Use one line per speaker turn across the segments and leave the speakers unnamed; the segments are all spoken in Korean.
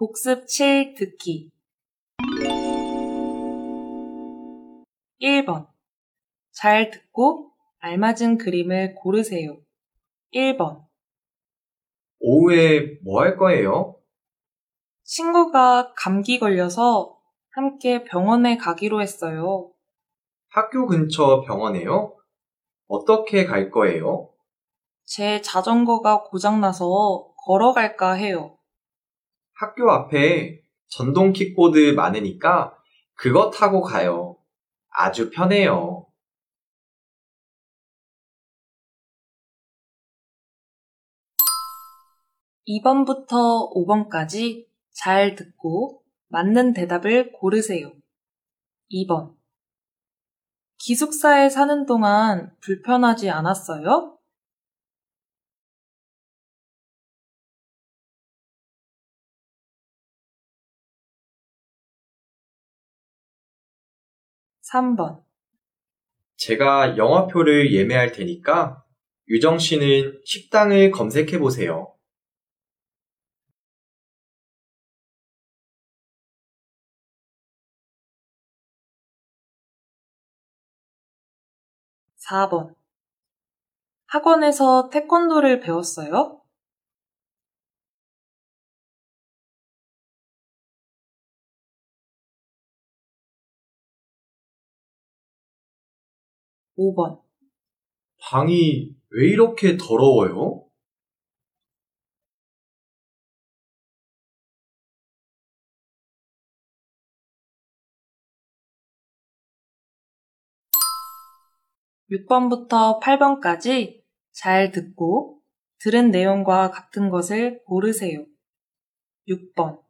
복습 7 듣기 1번 잘 듣고 알맞은 그림을 고르세요. 1번
오후에 뭐 할 거예요?
친구가 감기 걸려서 함께 병원에 가기로 했어요.
학교 근처 병원에요? 어떻게 갈 거예요?
제 자전거가 고장나서 걸어갈까 해요.
학교 앞에 전동 킥보드 많으니까 그거 타고 가요. 아주 편해요.
2번부터 5번까지 잘 듣고 맞는 대답을 고르세요. 2번. 기숙사에 사는 동안 불편하지 않았어요? 3번.
제가 영화표를 예매할 테니까 유정 씨는 식당을 검색해 보세요.
4번. 학원에서 태권도를 배웠어요? 5번.
방이 왜 이렇게 더러워요?
6번부터 8번까지 잘 듣고 들은 내용과 같은 것을 고르세요. 6번.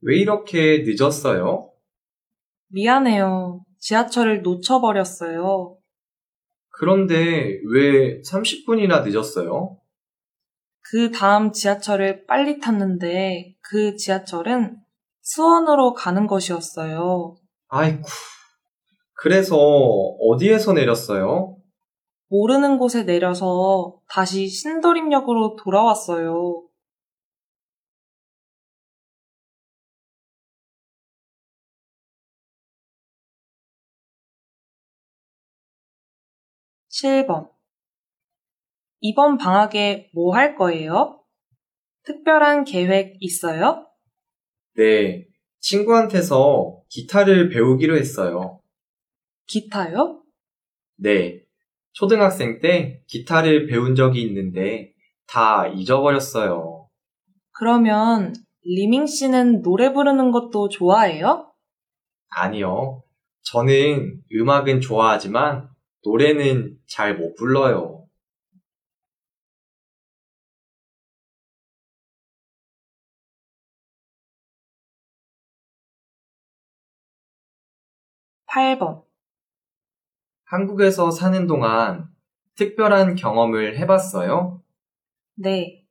왜 이렇게 늦었어요?
미안해요. 지하철을 놓쳐버렸어요.
그런데 왜 30분이나 늦었어요?
그 다음 지하철을 빨리 탔는데 그 지하철은 수원으로 가는 것이었어요.
아이쿠. 그래서 어디에서 내렸어요?
모르는 곳에 내려서 다시 신도림역으로 돌아왔어요. (7번) 이번 방학에 뭐 할 거예요? 특별한 계획 있어요?
네, 친구한테서 기타를 배우기로 했어요.
기타요?
네, 초등학생 때 기타를 배운 적이 있는데 다 잊어버렸어요.
그러면 리밍 씨는 노래 부르는 것도 좋아해요?
아니요. 저는 음악은 좋아하지만 노래는 잘 못 불러요.
8번.
한국에서 사는 동안 특별한 경험을 해봤어요?
네.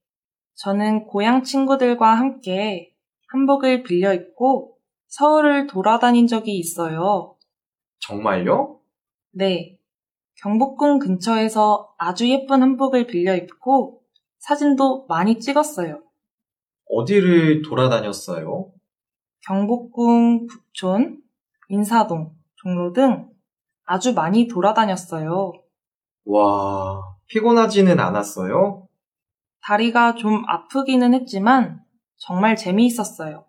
저는 고향 친구들과 함께 한복을 빌려 입고 서울을 돌아다닌 적이 있어요.
정말요?
네. 경복궁 근처에서 아주 예쁜 한복을 빌려 입고 사진도 많이 찍었어요.
어디를 돌아다녔어요?
경복궁 북촌, 인사동, 종로 등 아주 많이 돌아다녔어요.
와, 피곤하지는 않았어요?
다리가 좀 아프기는 했지만 정말 재미있었어요.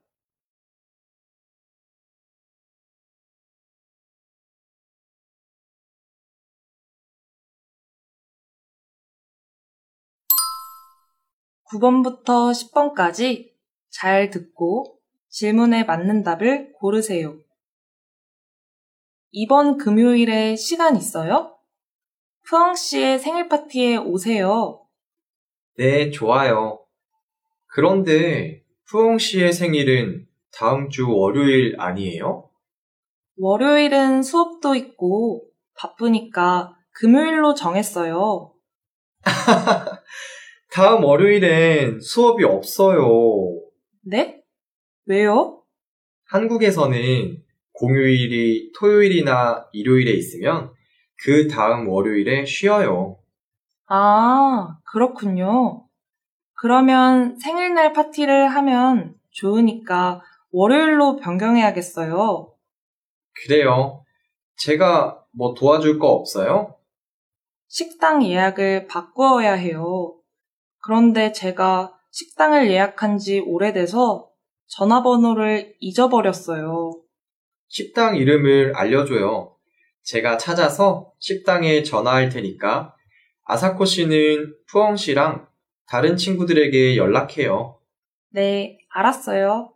(9번부터 10번까지) 잘 듣고 질문에 맞는 답을 고르세요. 이번 금요일에 시간 있어요? 푸엉 씨의 생일 파티에 오세요.
네, 좋아요. 그런데 푸엉 씨의 생일은 다음 주 월요일 아니에요?
월요일은 수업도 있고 바쁘니까 금요일로 정했어요.
다음 월요일엔 수업이 없어요.
네? 왜요?
한국에서는 공휴일이 토요일이나 일요일에 있으면 그 다음 월요일에 쉬어요.
아, 그렇군요. 그러면 생일날 파티를 하면 좋으니까 월요일로 변경해야겠어요.
그래요. 제가 뭐 도와줄 거 없어요?
식당 예약을 바꾸어야 해요. 그런데 제가 식당을 예약한 지 오래돼서 전화번호를 잊어버렸어요.
식당 이름을 알려줘요. 제가 찾아서 식당에 전화할 테니까 아사코 씨는 푸엉 씨랑 다른 친구들에게 연락해요.
네, 알았어요.